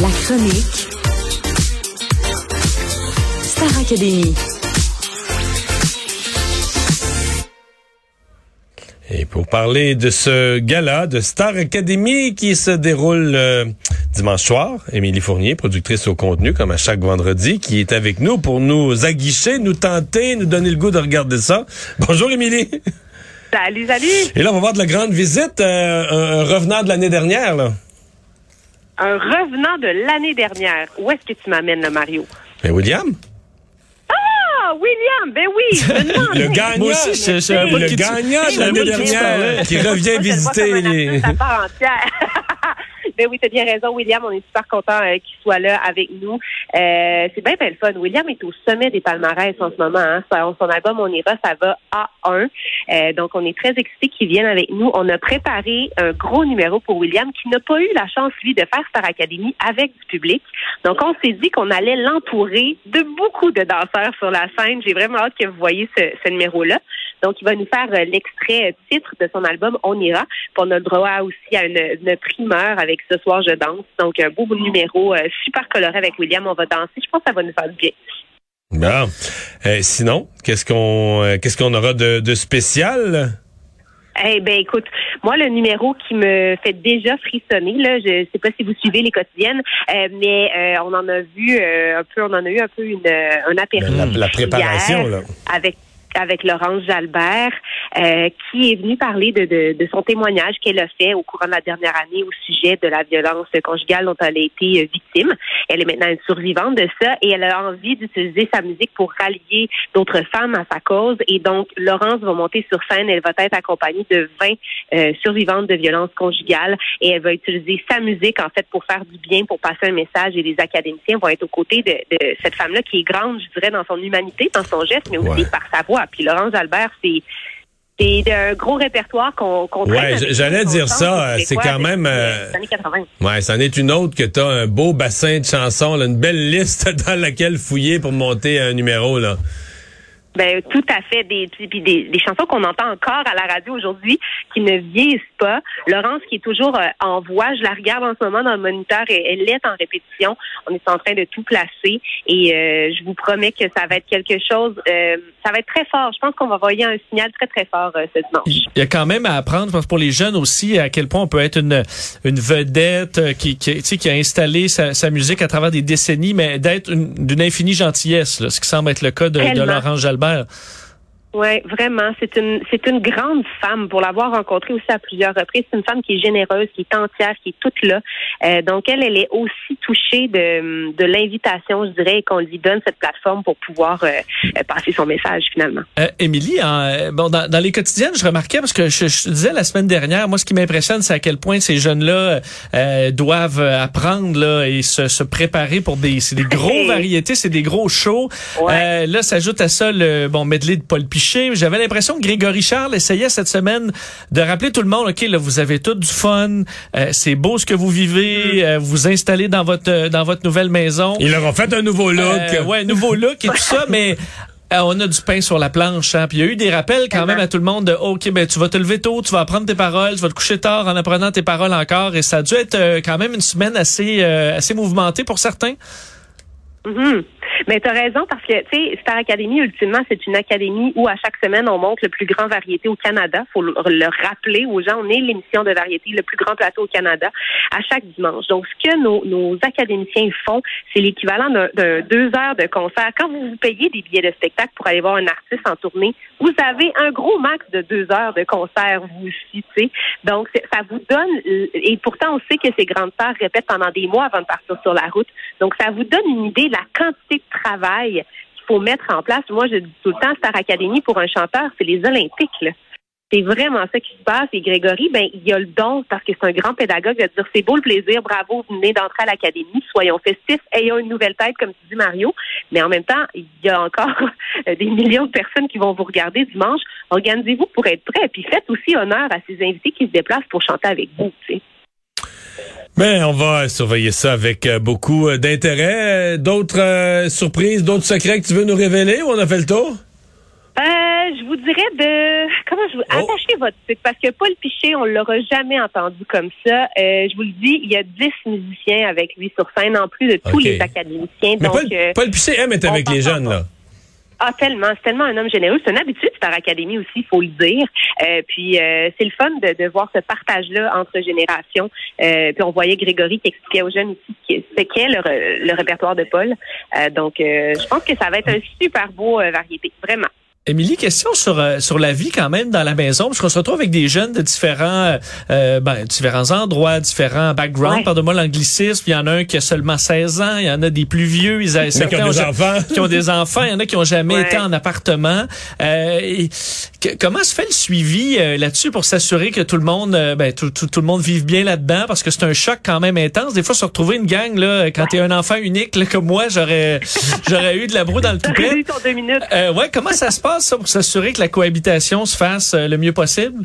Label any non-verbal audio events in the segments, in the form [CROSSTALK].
La chronique Star Academy. Et pour parler de ce gala de Star Academy qui se déroule euh, dimanche soir, Émilie Fournier, productrice au contenu, comme à chaque vendredi, qui est avec nous pour nous aguicher, nous tenter, nous donner le goût de regarder ça. Bonjour Émilie. Salut, salut. Et là, on va voir de la grande visite, euh, un, un revenant de l'année dernière. Là. Un revenant de l'année dernière. Où est-ce que tu m'amènes, là, Mario? Ben, William. Ah, William, ben oui. [LAUGHS] Le gagnant, Moi aussi, je- je savais pas le gagnant de l'année dernière qui revient le visiter les... artiste à part entière. Ben oui, t'as bien raison, William. On est super content euh, qu'il soit là avec nous. Euh, c'est bien, bien le fun. William est au sommet des palmarès en ce moment. Hein. Son, son album On ira, ça va A1. Euh, donc, on est très excités qu'il vienne avec nous. On a préparé un gros numéro pour William qui n'a pas eu la chance, lui, de faire Star Academy avec du public. Donc, on s'est dit qu'on allait l'entourer de beaucoup de danseurs sur la scène. J'ai vraiment hâte que vous voyez ce, ce numéro-là. Donc, il va nous faire euh, l'extrait euh, titre de son album On ira. Puis on a le droit aussi à une, une primeur avec Ce soir je danse. Donc, un beau, numéro euh, super coloré avec William. On va danser. Je pense que ça va nous faire du bien. Bon. Euh, sinon, qu'est-ce qu'on euh, qu'est-ce qu'on aura de, de spécial? Eh ben écoute, moi le numéro qui me fait déjà frissonner là, je sais pas si vous suivez les quotidiennes, euh, mais euh, on en a vu euh, un peu, on en a eu un peu une un apéro Ben, la, la préparation, là. avec avec Laurence Jalbert, euh, qui est venue parler de, de, de son témoignage qu'elle a fait au courant de la dernière année au sujet de la violence conjugale dont elle a été euh, victime. Elle est maintenant une survivante de ça et elle a envie d'utiliser sa musique pour rallier d'autres femmes à sa cause. Et donc, Laurence va monter sur scène. Elle va être accompagnée de 20 euh, survivantes de violence conjugale et elle va utiliser sa musique, en fait, pour faire du bien, pour passer un message. Et les académiciens vont être aux côtés de, de cette femme-là qui est grande, je dirais, dans son humanité, dans son geste, mais aussi Ouais. par sa voix. Puis Laurence Albert, c'est c'est un gros répertoire qu'on qu'on Ouais, j'allais dire ça, c'est quand même, euh, les années 80. Ouais, c'en est une autre que t'as un beau bassin de chansons, là, une belle liste [LAUGHS] dans laquelle fouiller pour monter un numéro, là. Ben, tout à fait. Des, puis des, des chansons qu'on entend encore à la radio aujourd'hui qui ne vieillissent pas. Laurence, qui est toujours euh, en voix, je la regarde en ce moment dans le moniteur et elle est en répétition. On est en train de tout placer et euh, je vous promets que ça va être quelque chose, euh, ça va être très fort. Je pense qu'on va envoyer un signal très, très fort ce dimanche. Il y a quand même à apprendre, je pense, pour les jeunes aussi, à quel point on peut être une, une vedette qui, qui, a installé sa, sa musique à travers des décennies, mais d'être une- d'une infinie gentillesse, là, ce qui semble être le cas de, de Tellement. Laurent Jalbert. Oui, vraiment. C'est une c'est une grande femme pour l'avoir rencontrée aussi à plusieurs reprises. C'est une femme qui est généreuse, qui est entière, qui est toute là. Euh, donc elle, elle est aussi touchée de, de l'invitation, je dirais, qu'on lui donne cette plateforme pour pouvoir euh, euh, passer son message finalement. Euh, Émilie, en- bon, dans, dans les quotidiennes, je remarquais, parce que je, je disais la semaine dernière, moi, ce qui m'impressionne, c'est à quel point ces jeunes-là euh, doivent apprendre là, et se, se préparer pour des, c'est des gros [LAUGHS] variétés, c'est des gros shows. Ouais. Euh, là, s'ajoute à ça le bon medley de Paul Piché. J'avais l'impression que Grégory Charles essayait cette semaine de rappeler tout le monde, OK, là, vous avez tout du fun, euh, c'est beau ce que vous vivez, euh, vous vous installez dans votre dans votre nouvelle maison. Ils leur ont fait un nouveau look. Euh, ouais, nouveau look et tout ça, mais euh, on a du pain sur la planche. Hein. Puis il y a eu des rappels quand même à tout le monde de OK, ben tu vas te lever tôt, tu vas apprendre tes paroles, tu vas te coucher tard en apprenant tes paroles encore. Et ça a dû être euh, quand même une semaine assez euh, assez mouvementée pour certains. Mhm. Mais tu as raison parce que, tu sais, Star Academy, ultimement, c'est une académie où à chaque semaine, on monte le plus grand variété au Canada. faut le, le rappeler aux gens. On est l'émission de variété, le plus grand plateau au Canada, à chaque dimanche. Donc, ce que nos, nos académiciens font, c'est l'équivalent d'un deux heures de concert. Quand vous vous payez des billets de spectacle pour aller voir un artiste en tournée, vous avez un gros max de deux heures de concert, vous aussi, tu sais. Donc, ça vous donne, et pourtant, on sait que ces grandes stars répètent pendant des mois avant de partir sur la route. Donc, ça vous donne une idée de la quantité de travail qu'il faut mettre en place. Moi, je dis tout le temps, Star Academy, pour un chanteur, c'est les Olympiques. C'est vraiment ça qui se passe. Et Grégory, ben, il a le don, parce que c'est un grand pédagogue, de dire c'est beau le plaisir, bravo, venez d'entrer à l'académie, soyons festifs, ayons une nouvelle tête, comme tu dis, Mario. Mais en même temps, il y a encore [LAUGHS] des millions de personnes qui vont vous regarder dimanche. Organisez-vous pour être prêts. Puis faites aussi honneur à ces invités qui se déplacent pour chanter avec vous. Mais on va surveiller ça avec euh, beaucoup euh, d'intérêt. D'autres euh, surprises, d'autres secrets que tu veux nous révéler ou on a fait le tour? Euh, je vous dirais de comment je vous Oh. attachez votre sucre parce que Paul Piché, on l'aura jamais entendu comme ça. Euh, je vous le dis, il y a 10 musiciens avec lui sur scène en plus de tous les académiciens. Mais Donc Paul, Paul Piché aime être avec les jeunes, là. Ah, tellement. C'est tellement un homme généreux. C'est une habitude, Star Academy aussi, il faut le dire. Euh, puis, euh, c'est le fun de, de voir ce partage-là entre générations. Euh, puis, on voyait Grégory qui expliquait aux jeunes aussi ce qu'est- le, le répertoire de Paul. Euh, donc, euh, je pense que ça va être un super beau euh, variété. Vraiment. Émilie, question sur euh, sur la vie quand même dans la maison, parce qu'on se retrouve avec des jeunes de différents euh, ben, différents endroits, différents backgrounds. Ouais. Pardonne-moi l'anglicisme. Il y en a un qui a seulement 16 ans, il y en a des plus vieux. Ils a, Mais qui certains ont des enfants. qui ont des enfants, il y en a qui ont jamais Ouais. été en appartement. Euh, et que- comment se fait le suivi euh, là-dessus pour s'assurer que tout le monde, euh, ben, tout, tout, tout le monde vive bien là-dedans, parce que c'est un choc quand même intense. Des fois, se retrouver une gang là, quand t'es un enfant unique là, comme moi, j'aurais [LAUGHS] j'aurais eu de la broue dans le toupet. Euh, ouais, comment ça se passe? Ça pour s'assurer que la cohabitation se fasse euh, le mieux possible?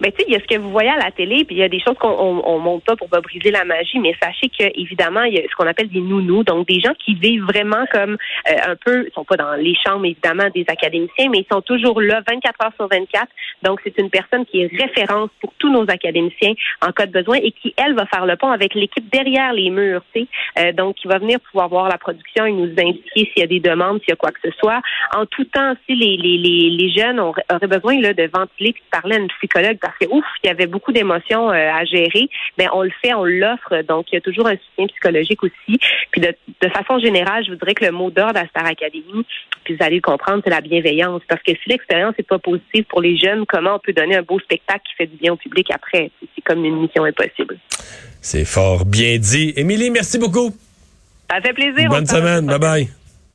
Mais tu sais, il y a ce que vous voyez à la télé, puis il y a des choses qu'on on, on monte pas pour pas briser la magie, mais sachez que évidemment, il y a ce qu'on appelle des nounous, donc des gens qui vivent vraiment comme euh, un peu, ils sont pas dans les chambres évidemment des académiciens, mais ils sont toujours là 24 heures sur 24. Donc c'est une personne qui est référence pour tous nos académiciens en cas de besoin et qui elle va faire le pont avec l'équipe derrière les murs, tu sais. Euh, donc il va venir pouvoir voir la production et nous indiquer s'il y a des demandes, s'il y a quoi que ce soit. En tout temps, si les les les, les jeunes auraient besoin là de ventiler puis de parler à une psychologue parce que ouf, il y avait beaucoup d'émotions euh, à gérer, ben on le fait, on l'offre. Donc il y a toujours un soutien psychologique aussi. Puis de, de façon générale, je vous dirais que le mot d'ordre à Star Academy, puis vous allez le comprendre, c'est la bienveillance. Parce que si l'expérience n'est pas positive pour les jeunes, comment on peut donner un beau spectacle qui fait du bien au public après? C'est comme une mission impossible. C'est fort bien dit. Émilie, merci beaucoup. Ça fait plaisir. on Bonne semaine. Bye bye.